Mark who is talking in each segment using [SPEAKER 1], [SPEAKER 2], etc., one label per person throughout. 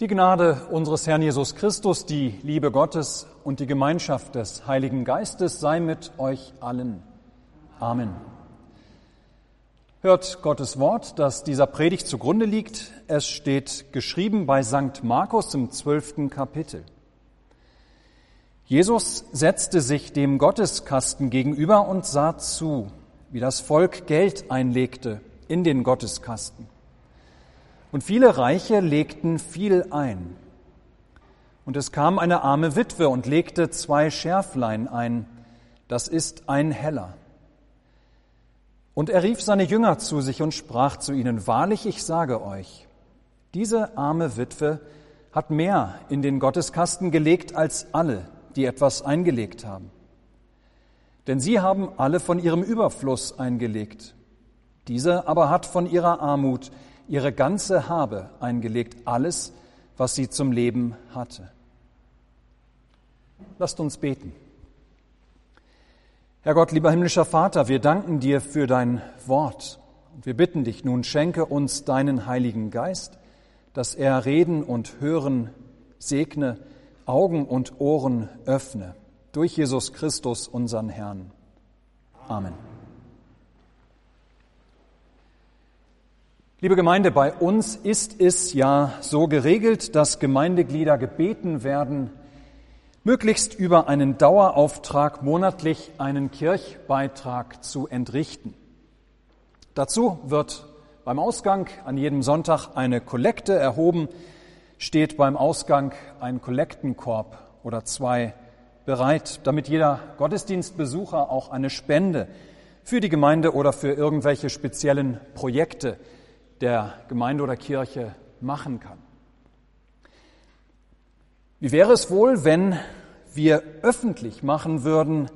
[SPEAKER 1] Die Gnade unseres Herrn Jesus Christus, die Liebe Gottes und die Gemeinschaft des Heiligen Geistes sei mit euch allen. Amen. Hört Gottes Wort, das dieser Predigt zugrunde liegt. Es steht geschrieben bei St. Markus im zwölften Kapitel. Jesus setzte sich dem Gotteskasten gegenüber und sah zu, wie das Volk Geld einlegte in den Gotteskasten. Und viele Reiche legten viel ein. Und es kam eine arme Witwe und legte zwei Schärflein ein. Das ist ein Heller. Und er rief seine Jünger zu sich und sprach zu ihnen, Wahrlich, ich sage euch, diese arme Witwe hat mehr in den Gotteskasten gelegt als alle, die etwas eingelegt haben. Denn sie haben alle von ihrem Überfluss eingelegt. Diese aber hat von ihrer Armut ihre ganze Habe eingelegt, alles, was sie zum Leben hatte. Lasst uns beten. Herr Gott, lieber himmlischer Vater, wir danken dir für dein Wort und wir bitten dich nun, schenke uns deinen Heiligen Geist, dass er Reden und Hören segne, Augen und Ohren öffne. Durch Jesus Christus, unseren Herrn. Amen. Liebe Gemeinde, bei uns ist es ja so geregelt, dass Gemeindeglieder gebeten werden, möglichst über einen Dauerauftrag monatlich einen Kirchbeitrag zu entrichten. Dazu wird beim Ausgang an jedem Sonntag eine Kollekte erhoben, steht beim Ausgang ein Kollektenkorb oder zwei bereit, damit jeder Gottesdienstbesucher auch eine Spende für die Gemeinde oder für irgendwelche speziellen Projekte der Gemeinde oder Kirche machen kann. Wie wäre es wohl, wenn wir öffentlich machen würden,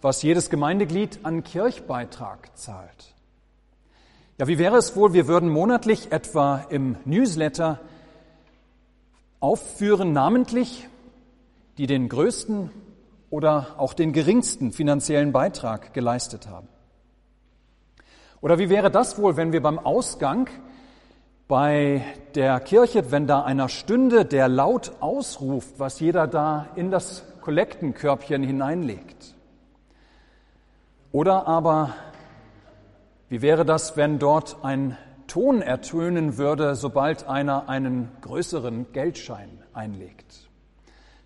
[SPEAKER 1] was jedes Gemeindeglied an Kirchbeitrag zahlt? Ja, wie wäre es wohl, wir würden monatlich etwa im Newsletter aufführen, namentlich, die den größten oder auch den geringsten finanziellen Beitrag geleistet haben? Oder wie wäre das wohl, wenn wir beim Ausgang bei der Kirche, wenn da einer stünde, der laut ausruft, was jeder da in das Kollektenkörbchen hineinlegt? Oder aber, wie wäre das, wenn dort ein Ton ertönen würde, sobald einer einen größeren Geldschein einlegt,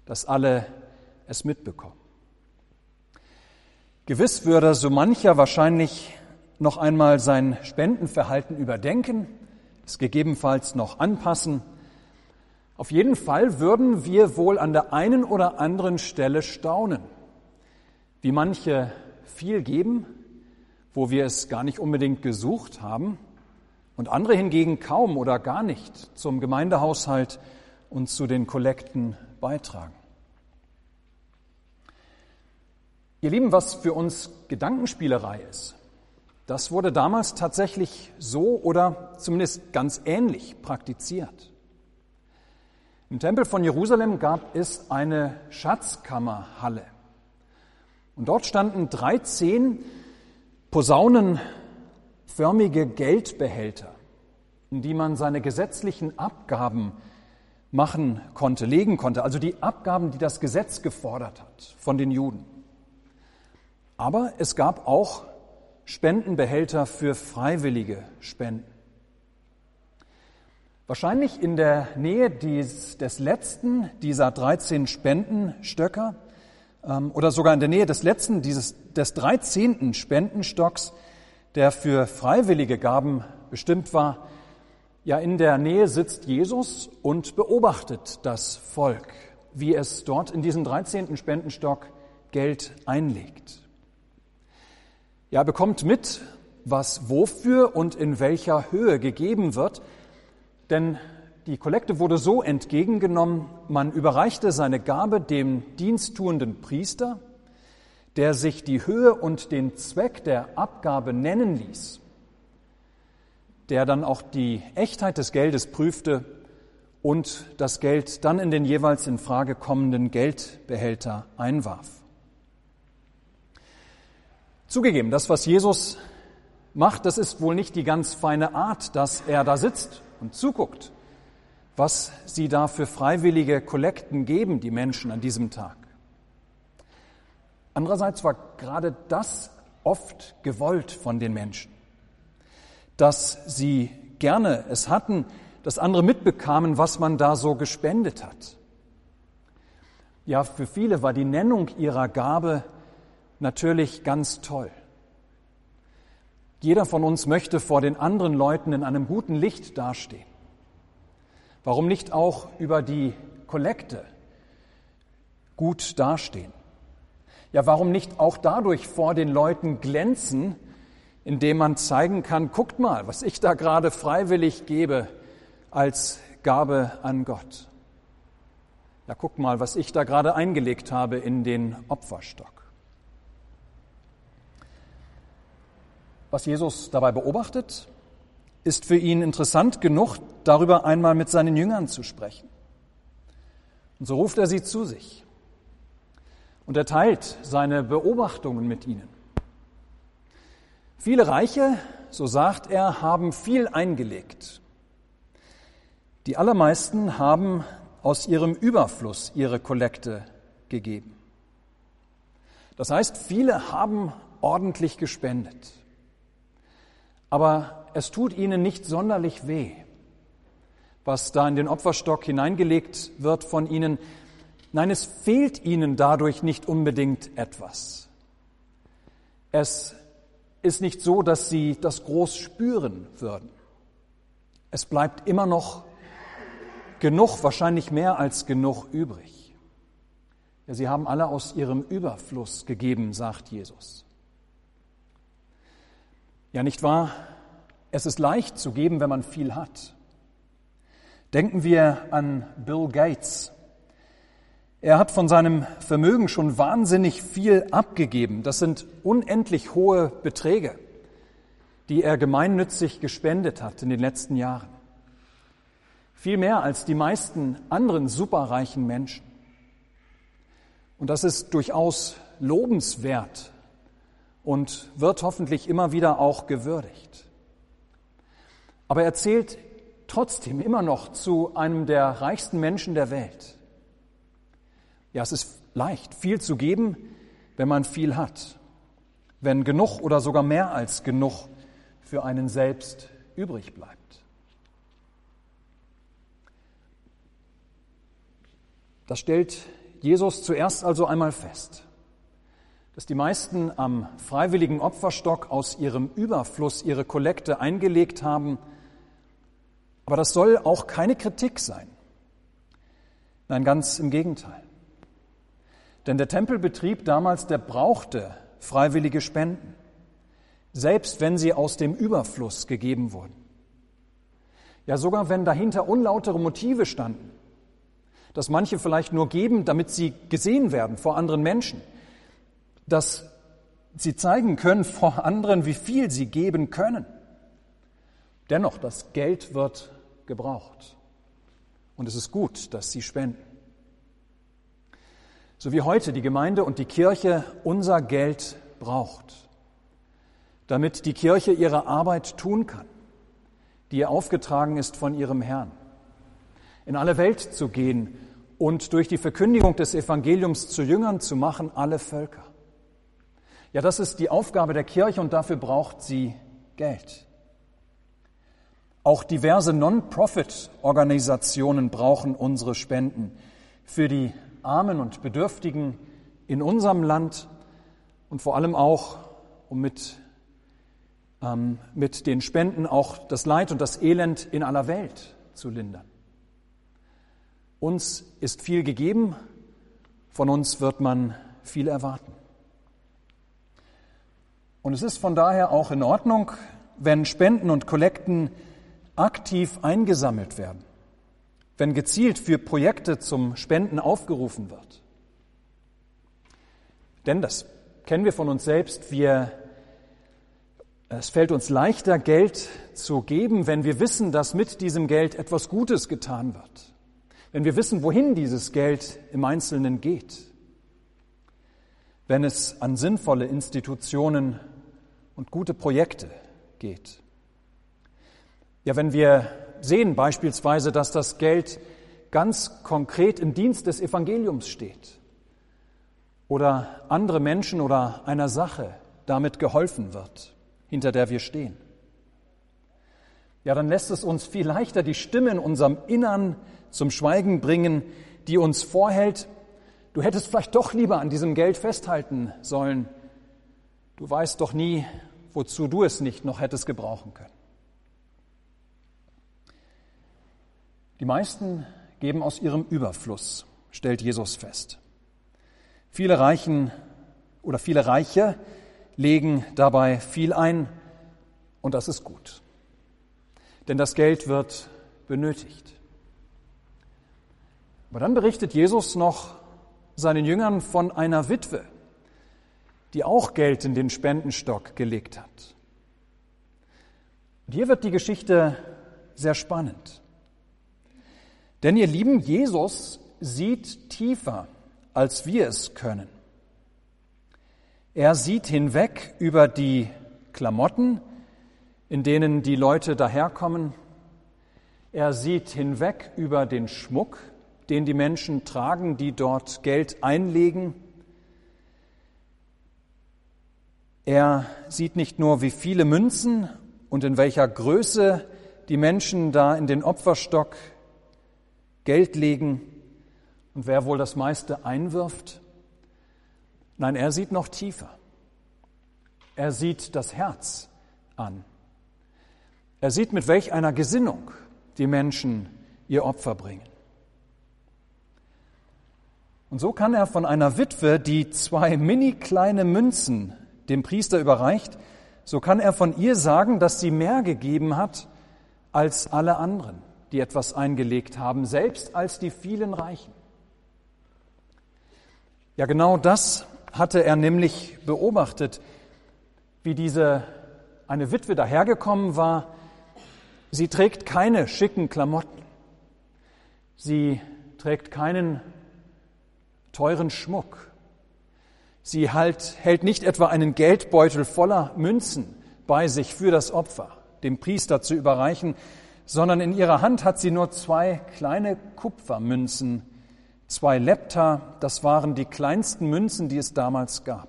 [SPEAKER 1] dass alle es mitbekommen? Gewiss würde so mancher wahrscheinlich noch einmal sein Spendenverhalten überdenken, es gegebenenfalls noch anpassen. Auf jeden Fall würden wir wohl an der einen oder anderen Stelle staunen, wie manche viel geben, wo wir es gar nicht unbedingt gesucht haben, und andere hingegen kaum oder gar nicht zum Gemeindehaushalt und zu den Kollekten beitragen. Ihr Lieben, was für uns Gedankenspielerei ist, das wurde damals tatsächlich so oder zumindest ganz ähnlich praktiziert. Im Tempel von Jerusalem gab es eine Schatzkammerhalle. Und dort standen 13 posaunenförmige Geldbehälter, in die man seine gesetzlichen Abgaben machen konnte, legen konnte, also die Abgaben, die das Gesetz gefordert hat von den Juden. Aber es gab auch Spendenbehälter für freiwillige Spenden. Wahrscheinlich in der Nähe dies, des letzten dieser 13 Spendenstöcker ähm, oder sogar in der Nähe des letzten dieses, des 13. Spendenstocks, der für freiwillige Gaben bestimmt war, ja, in der Nähe sitzt Jesus und beobachtet das Volk, wie es dort in diesem 13. Spendenstock Geld einlegt. Ja, bekommt mit, was wofür und in welcher Höhe gegeben wird, denn die Kollekte wurde so entgegengenommen, man überreichte seine Gabe dem diensttuenden Priester, der sich die Höhe und den Zweck der Abgabe nennen ließ, der dann auch die Echtheit des Geldes prüfte und das Geld dann in den jeweils in Frage kommenden Geldbehälter einwarf. Zugegeben, das, was Jesus macht, das ist wohl nicht die ganz feine Art, dass er da sitzt und zuguckt, was sie da für freiwillige Kollekten geben, die Menschen an diesem Tag. Andererseits war gerade das oft gewollt von den Menschen, dass sie gerne es hatten, dass andere mitbekamen, was man da so gespendet hat. Ja, für viele war die Nennung ihrer Gabe natürlich ganz toll. Jeder von uns möchte vor den anderen Leuten in einem guten Licht dastehen. Warum nicht auch über die Kollekte gut dastehen? Ja, warum nicht auch dadurch vor den Leuten glänzen, indem man zeigen kann, guckt mal, was ich da gerade freiwillig gebe als Gabe an Gott. Ja, guckt mal, was ich da gerade eingelegt habe in den Opferstock. Was Jesus dabei beobachtet, ist für ihn interessant genug, darüber einmal mit seinen Jüngern zu sprechen. Und so ruft er sie zu sich und er teilt seine Beobachtungen mit ihnen. Viele Reiche, so sagt er, haben viel eingelegt. Die allermeisten haben aus ihrem Überfluss ihre Kollekte gegeben. Das heißt, viele haben ordentlich gespendet. Aber es tut ihnen nicht sonderlich weh, was da in den Opferstock hineingelegt wird von ihnen. Nein, es fehlt ihnen dadurch nicht unbedingt etwas. Es ist nicht so, dass sie das groß spüren würden. Es bleibt immer noch genug, wahrscheinlich mehr als genug übrig. Ja, sie haben alle aus ihrem Überfluss gegeben, sagt Jesus. Ja, nicht wahr? Es ist leicht zu geben, wenn man viel hat. Denken wir an Bill Gates. Er hat von seinem Vermögen schon wahnsinnig viel abgegeben. Das sind unendlich hohe Beträge, die er gemeinnützig gespendet hat in den letzten Jahren. Viel mehr als die meisten anderen superreichen Menschen. Und das ist durchaus lobenswert und wird hoffentlich immer wieder auch gewürdigt. Aber er zählt trotzdem immer noch zu einem der reichsten Menschen der Welt. Ja, es ist leicht, viel zu geben, wenn man viel hat, wenn genug oder sogar mehr als genug für einen selbst übrig bleibt. Das stellt Jesus zuerst also einmal fest, dass die meisten am freiwilligen Opferstock aus ihrem Überfluss ihre Kollekte eingelegt haben, aber das soll auch keine Kritik sein. Nein, ganz im Gegenteil. Denn der Tempelbetrieb damals, der brauchte freiwillige Spenden, selbst wenn sie aus dem Überfluss gegeben wurden. Ja, sogar wenn dahinter unlautere Motive standen, dass manche vielleicht nur geben, damit sie gesehen werden vor anderen Menschen, dass sie zeigen können vor anderen, wie viel sie geben können. Dennoch, das Geld wird gebraucht. Und es ist gut, dass sie spenden. So wie heute die Gemeinde und die Kirche unser Geld braucht, damit die Kirche ihre Arbeit tun kann, die ihr aufgetragen ist von ihrem Herrn. In alle Welt zu gehen und durch die Verkündigung des Evangeliums zu Jüngern zu machen, alle Völker. Ja, das ist die Aufgabe der Kirche und dafür braucht sie Geld. Auch diverse Non-Profit-Organisationen brauchen unsere Spenden für die Armen und Bedürftigen in unserem Land und vor allem auch, um mit, ähm, mit den Spenden auch das Leid und das Elend in aller Welt zu lindern. Uns ist viel gegeben, von uns wird man viel erwarten. Und es ist von daher auch in Ordnung, wenn Spenden und Kollekten aktiv eingesammelt werden, wenn gezielt für Projekte zum Spenden aufgerufen wird. Denn das kennen wir von uns selbst, wir, es fällt uns leichter, Geld zu geben, wenn wir wissen, dass mit diesem Geld etwas Gutes getan wird, wenn wir wissen, wohin dieses Geld im Einzelnen geht, wenn es an sinnvolle Institutionen und gute Projekte geht. Ja, wenn wir sehen beispielsweise, dass das Geld ganz konkret im Dienst des Evangeliums steht oder andere Menschen oder einer Sache damit geholfen wird, hinter der wir stehen. Ja, dann lässt es uns viel leichter die Stimme in unserem Innern zum Schweigen bringen, die uns vorhält, du hättest vielleicht doch lieber an diesem Geld festhalten sollen. Du weißt doch nie, wozu du es nicht noch hättest gebrauchen können. Die meisten geben aus ihrem Überfluss, stellt Jesus fest. Viele Reichen oder viele Reiche legen dabei viel ein und das ist gut. Denn das Geld wird benötigt. Aber dann berichtet Jesus noch seinen Jüngern von einer Witwe, die auch Geld in den Spendenstock gelegt hat. Und hier wird die Geschichte sehr spannend. Denn ihr Lieben, Jesus sieht tiefer, als wir es können. Er sieht hinweg über die Klamotten, in denen die Leute daherkommen. Er sieht hinweg über den Schmuck, den die Menschen tragen, die dort Geld einlegen. Er sieht nicht nur, wie viele Münzen und in welcher Größe die Menschen da in den Opferstock Geld legen und wer wohl das meiste einwirft. Nein, er sieht noch tiefer. Er sieht das Herz an. Er sieht, mit welch einer Gesinnung die Menschen ihr Opfer bringen. Und so kann er von einer Witwe, die zwei mini kleine Münzen dem Priester überreicht, so kann er von ihr sagen, dass sie mehr gegeben hat als alle anderen, die etwas eingelegt haben, selbst als die vielen Reichen. Ja, genau das hatte er nämlich beobachtet, wie diese eine Witwe dahergekommen war. Sie trägt keine schicken Klamotten. Sie trägt keinen teuren Schmuck. Sie halt, hält nicht etwa einen Geldbeutel voller Münzen bei sich für das Opfer, dem Priester zu überreichen, sondern in ihrer Hand hat sie nur zwei kleine Kupfermünzen, zwei Lepta, das waren die kleinsten Münzen, die es damals gab.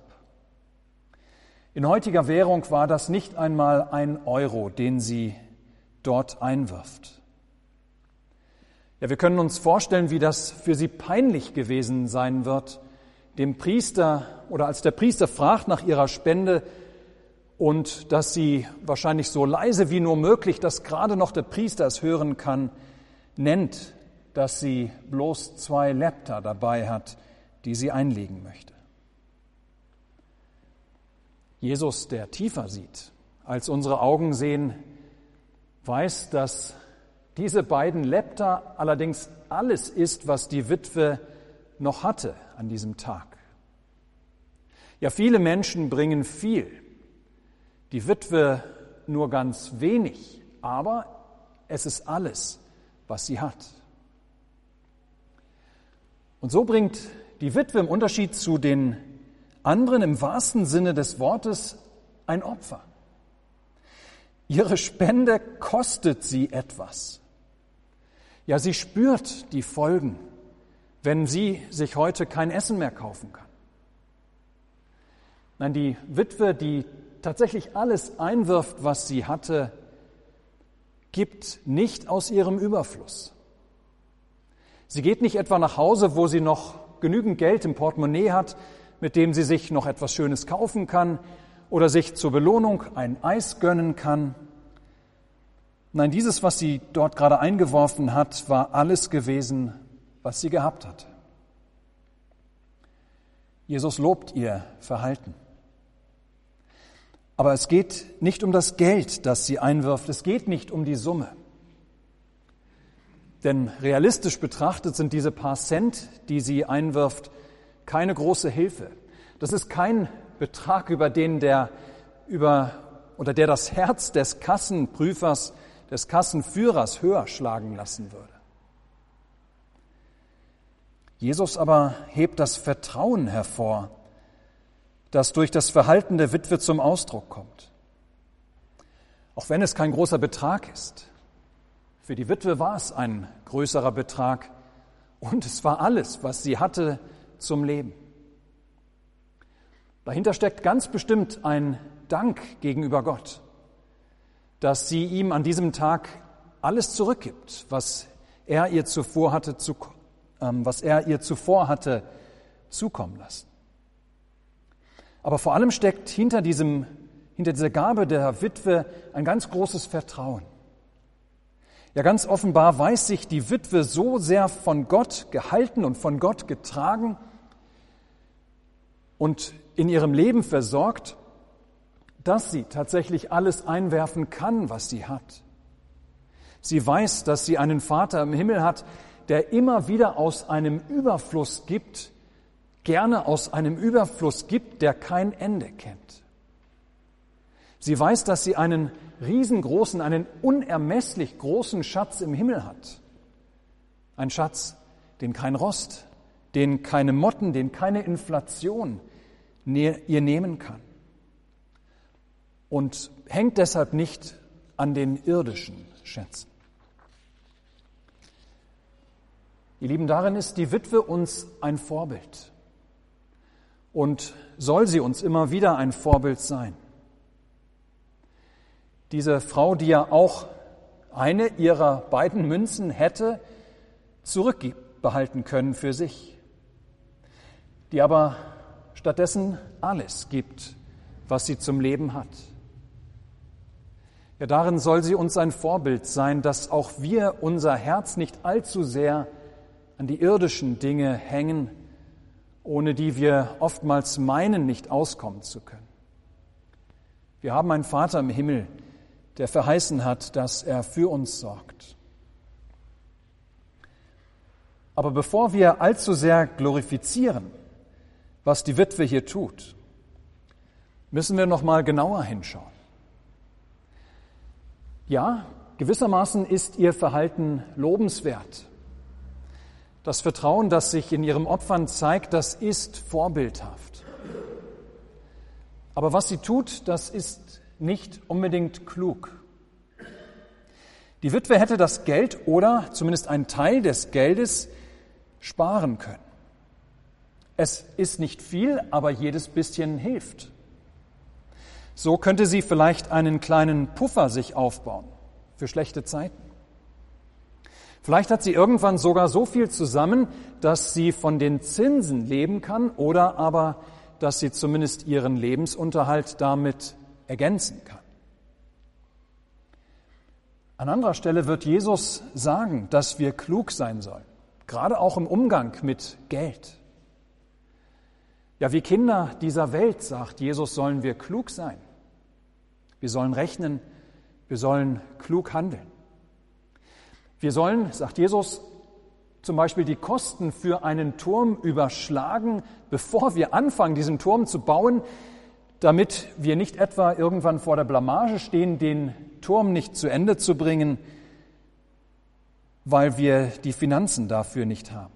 [SPEAKER 1] In heutiger Währung war das nicht einmal ein Euro, den sie dort einwirft. Ja, wir können uns vorstellen, wie das für sie peinlich gewesen sein wird, dem Priester oder als der Priester fragt nach ihrer Spende und dass sie wahrscheinlich so leise wie nur möglich, dass gerade noch der Priester es hören kann, nennt, dass sie bloß zwei Lepta dabei hat, die sie einlegen möchte. Jesus, der tiefer sieht, als unsere Augen sehen, weiß, dass diese beiden Lepta allerdings alles ist, was die Witwe noch hatte an diesem Tag. Ja, viele Menschen bringen viel, die Witwe nur ganz wenig, aber es ist alles, was sie hat. Und so bringt die Witwe im Unterschied zu den anderen im wahrsten Sinne des Wortes ein Opfer. Ihre Spende kostet sie etwas. Ja, sie spürt die Folgen, wenn sie sich heute kein Essen mehr kaufen kann. Nein, die Witwe, die tatsächlich alles einwirft, was sie hatte, gibt nicht aus ihrem Überfluss. Sie geht nicht etwa nach Hause, wo sie noch genügend Geld im Portemonnaie hat, mit dem sie sich noch etwas Schönes kaufen kann oder sich zur Belohnung ein Eis gönnen kann. Nein, dieses, was sie dort gerade eingeworfen hat, war alles gewesen, was sie gehabt hat. Jesus lobt ihr Verhalten. Aber es geht nicht um das Geld, das sie einwirft, es geht nicht um die Summe. Denn realistisch betrachtet sind diese paar Cent, die sie einwirft, keine große Hilfe. Das ist kein Betrag, über den der über oder der das Herz des Kassenprüfers des Kassenführers höher schlagen lassen würde. Jesus aber hebt das Vertrauen hervor, das durch das Verhalten der Witwe zum Ausdruck kommt. Auch wenn es kein großer Betrag ist, Für die Witwe war es ein größerer Betrag und es war alles, was sie hatte zum Leben. Dahinter steckt ganz bestimmt ein Dank gegenüber Gott, dass sie ihm an diesem Tag alles zurückgibt, was er ihr zuvor hatte, zu, ähm, was er ihr zuvor hatte zukommen lassen. Aber vor allem steckt hinter diesem, hinter dieser Gabe der Witwe ein ganz großes Vertrauen. Ja, ganz offenbar weiß sich die Witwe so sehr von Gott gehalten und von Gott getragen und in ihrem Leben versorgt, dass sie tatsächlich alles einwerfen kann, was sie hat. Sie weiß, dass sie einen Vater im Himmel hat, der immer wieder aus einem Überfluss gibt, gerne aus einem Überfluss gibt, der kein Ende kennt. Sie weiß, dass sie einen riesengroßen, einen unermesslich großen Schatz im Himmel hat. Ein Schatz, den kein Rost, den keine Motten, den keine Inflation ihr nehmen kann. Und hängt deshalb nicht an den irdischen Schätzen. Ihr Lieben, darin ist die Witwe uns ein Vorbild und soll sie uns immer wieder ein Vorbild sein. Diese Frau, die ja auch eine ihrer beiden Münzen hätte zurückbehalten können für sich, die aber stattdessen alles gibt, was sie zum Leben hat. Ja, darin soll sie uns ein Vorbild sein, dass auch wir unser Herz nicht allzu sehr an die irdischen Dinge hängen, ohne die wir oftmals meinen, nicht auskommen zu können. Wir haben einen Vater im Himmel, der verheißen hat, dass er für uns sorgt. Aber bevor wir allzu sehr glorifizieren, was die Witwe hier tut, müssen wir noch mal genauer hinschauen. Ja, gewissermaßen ist ihr Verhalten lobenswert. Das Vertrauen, das sich in ihrem Opfern zeigt, das ist vorbildhaft. Aber was sie tut, das ist nicht unbedingt klug. Die Witwe hätte das Geld oder zumindest einen Teil des Geldes sparen können. Es ist nicht viel, aber jedes bisschen hilft. So könnte sie vielleicht einen kleinen Puffer sich aufbauen für schlechte Zeiten. Vielleicht hat sie irgendwann sogar so viel zusammen, dass sie von den Zinsen leben kann oder aber, dass sie zumindest ihren Lebensunterhalt damit ergänzen kann. An anderer Stelle wird Jesus sagen, dass wir klug sein sollen, gerade auch im Umgang mit Geld. Ja, wie Kinder dieser Welt, sagt Jesus, sollen wir klug sein. Wir sollen rechnen, wir sollen klug handeln. Wir sollen, sagt Jesus, zum Beispiel die Kosten für einen Turm überschlagen, bevor wir anfangen, diesen Turm zu bauen, damit wir nicht etwa irgendwann vor der Blamage stehen, den Turm nicht zu Ende zu bringen, weil wir die Finanzen dafür nicht haben.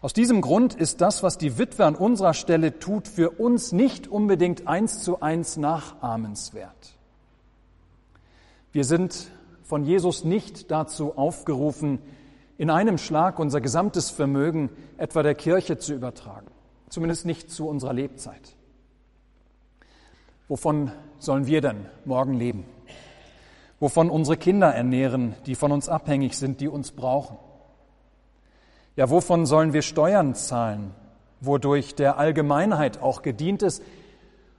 [SPEAKER 1] Aus diesem Grund ist das, was die Witwe an unserer Stelle tut, für uns nicht unbedingt eins zu eins nachahmenswert. Wir sind von Jesus nicht dazu aufgerufen, in einem Schlag unser gesamtes Vermögen etwa der Kirche zu übertragen, zumindest nicht zu unserer Lebzeit. Wovon sollen wir denn morgen leben? Wovon unsere Kinder ernähren, die von uns abhängig sind, die uns brauchen? Ja, wovon sollen wir Steuern zahlen, wodurch der Allgemeinheit auch gedient ist?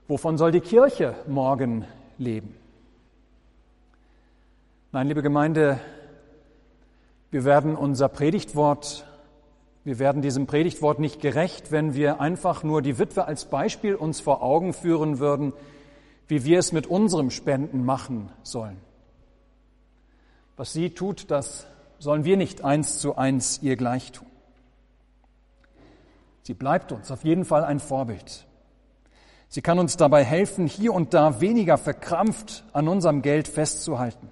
[SPEAKER 1] Wovon soll die Kirche morgen leben? Nein, liebe Gemeinde, wir werden unser Predigtwort, wir werden diesem Predigtwort nicht gerecht, wenn wir einfach nur die Witwe als Beispiel uns vor Augen führen würden, wie wir es mit unserem Spenden machen sollen. Was sie tut, das sollen wir nicht eins zu eins ihr gleich tun. Sie bleibt uns auf jeden Fall ein Vorbild. Sie kann uns dabei helfen, hier und da weniger verkrampft an unserem Geld festzuhalten.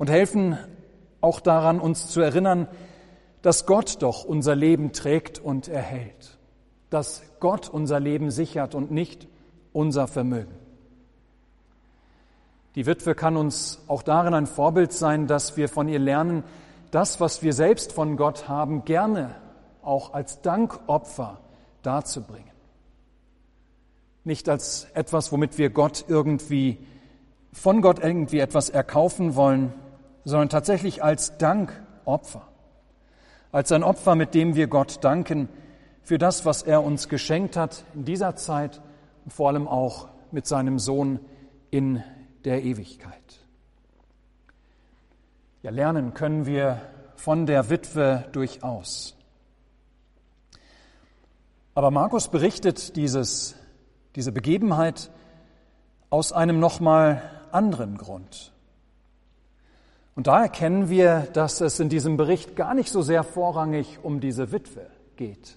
[SPEAKER 1] Und helfen auch daran, uns zu erinnern, dass Gott doch unser Leben trägt und erhält. Dass Gott unser Leben sichert und nicht unser Vermögen. Die Witwe kann uns auch darin ein Vorbild sein, dass wir von ihr lernen, das, was wir selbst von Gott haben, gerne auch als Dankopfer darzubringen. Nicht als etwas, womit wir Gott irgendwie, von Gott irgendwie etwas erkaufen wollen, sondern tatsächlich als Dankopfer. Als ein Opfer, mit dem wir Gott danken für das, was er uns geschenkt hat in dieser Zeit und vor allem auch mit seinem Sohn in der Ewigkeit. Ja, lernen können wir von der Witwe durchaus. Aber Markus berichtet dieses, diese Begebenheit aus einem nochmal anderen Grund. Und da erkennen wir, dass es in diesem Bericht gar nicht so sehr vorrangig um diese Witwe geht.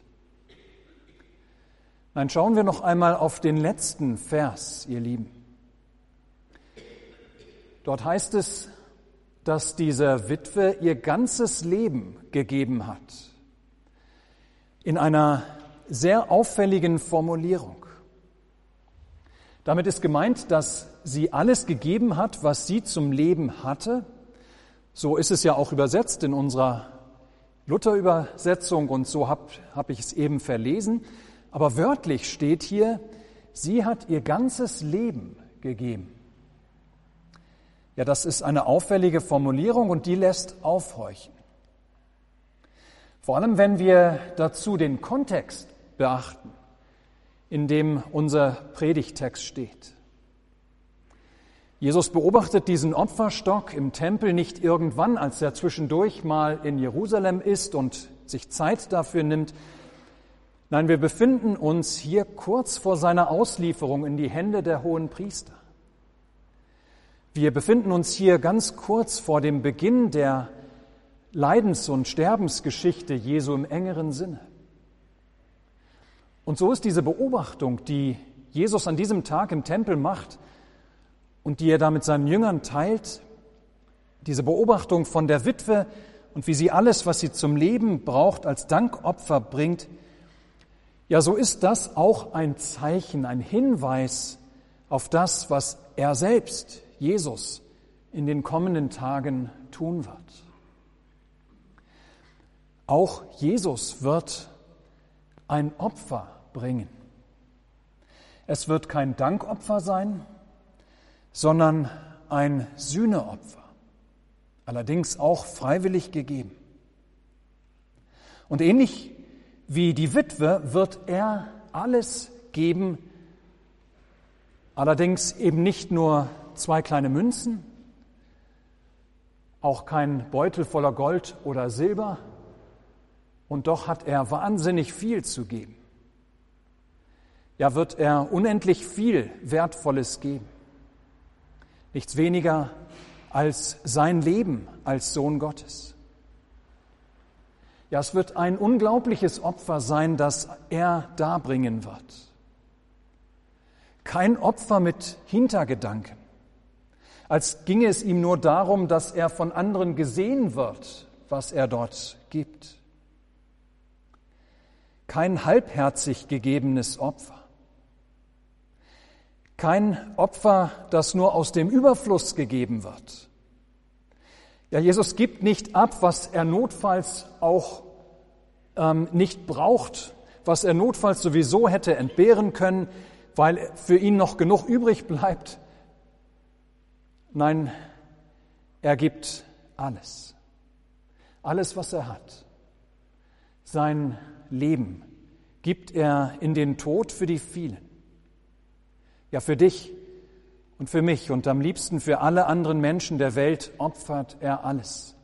[SPEAKER 1] Nein, schauen wir noch einmal auf den letzten Vers, ihr Lieben. Dort heißt es, dass diese Witwe ihr ganzes Leben gegeben hat. In einer sehr auffälligen Formulierung. Damit ist gemeint, dass sie alles gegeben hat, was sie zum Leben hatte. So ist es ja auch übersetzt in unserer Luther-Übersetzung und so habe hab ich es eben verlesen. Aber wörtlich steht hier, sie hat ihr ganzes Leben gegeben. Ja, das ist eine auffällige Formulierung und die lässt aufhorchen. Vor allem, wenn wir dazu den Kontext beachten, in dem unser Predigtext steht. Jesus beobachtet diesen Opferstock im Tempel nicht irgendwann, als er zwischendurch mal in Jerusalem ist und sich Zeit dafür nimmt. Nein, wir befinden uns hier kurz vor seiner Auslieferung in die Hände der hohen Priester. Wir befinden uns hier ganz kurz vor dem Beginn der Leidens- und Sterbensgeschichte Jesu im engeren Sinne. Und so ist diese Beobachtung, die Jesus an diesem Tag im Tempel macht und die er da mit seinen Jüngern teilt, diese Beobachtung von der Witwe und wie sie alles, was sie zum Leben braucht, als Dankopfer bringt, ja, so ist das auch ein Zeichen, ein Hinweis auf das, was er selbst Jesus in den kommenden Tagen tun wird. Auch Jesus wird ein Opfer bringen. Es wird kein Dankopfer sein, sondern ein Sühneopfer, allerdings auch freiwillig gegeben. Und ähnlich wie die Witwe wird er alles geben, allerdings eben nicht nur zwei kleine Münzen, auch kein Beutel voller Gold oder Silber, und doch hat er wahnsinnig viel zu geben. Ja, wird er unendlich viel Wertvolles geben. Nichts weniger als sein Leben als Sohn Gottes. Ja, es wird ein unglaubliches Opfer sein, das er darbringen wird. Kein Opfer mit Hintergedanken als ginge es ihm nur darum, dass er von anderen gesehen wird, was er dort gibt. Kein halbherzig gegebenes Opfer. Kein Opfer, das nur aus dem Überfluss gegeben wird. Ja, Jesus gibt nicht ab, was er notfalls auch ähm, nicht braucht, was er notfalls sowieso hätte entbehren können, weil für ihn noch genug übrig bleibt. Nein, er gibt alles. Alles, was er hat. Sein Leben gibt er in den Tod für die vielen. Ja, für dich und für mich und am liebsten für alle anderen Menschen der Welt opfert er alles.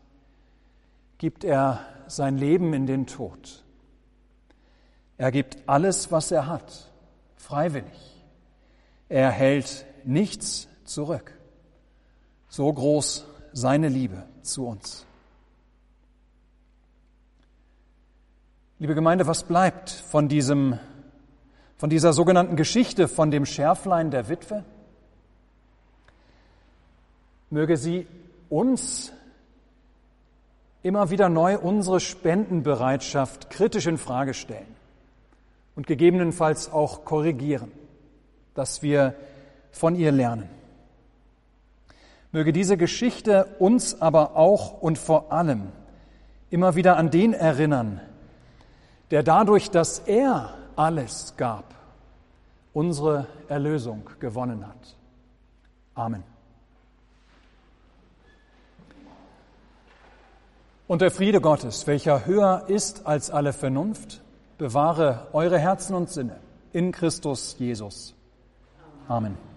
[SPEAKER 1] Gibt er sein Leben in den Tod. Er gibt alles, was er hat, freiwillig. Er hält nichts zurück. So groß seine Liebe zu uns. Liebe Gemeinde, was bleibt von diesem, von dieser sogenannten Geschichte von dem Schärflein der Witwe? Möge sie uns immer wieder neu unsere Spendenbereitschaft kritisch in Frage stellen und gegebenenfalls auch korrigieren, dass wir von ihr lernen. Möge diese Geschichte uns aber auch und vor allem immer wieder an den erinnern, der dadurch, dass er alles gab, unsere Erlösung gewonnen hat. Amen. Und der Friede Gottes, welcher höher ist als alle Vernunft, bewahre eure Herzen und Sinne in Christus Jesus. Amen.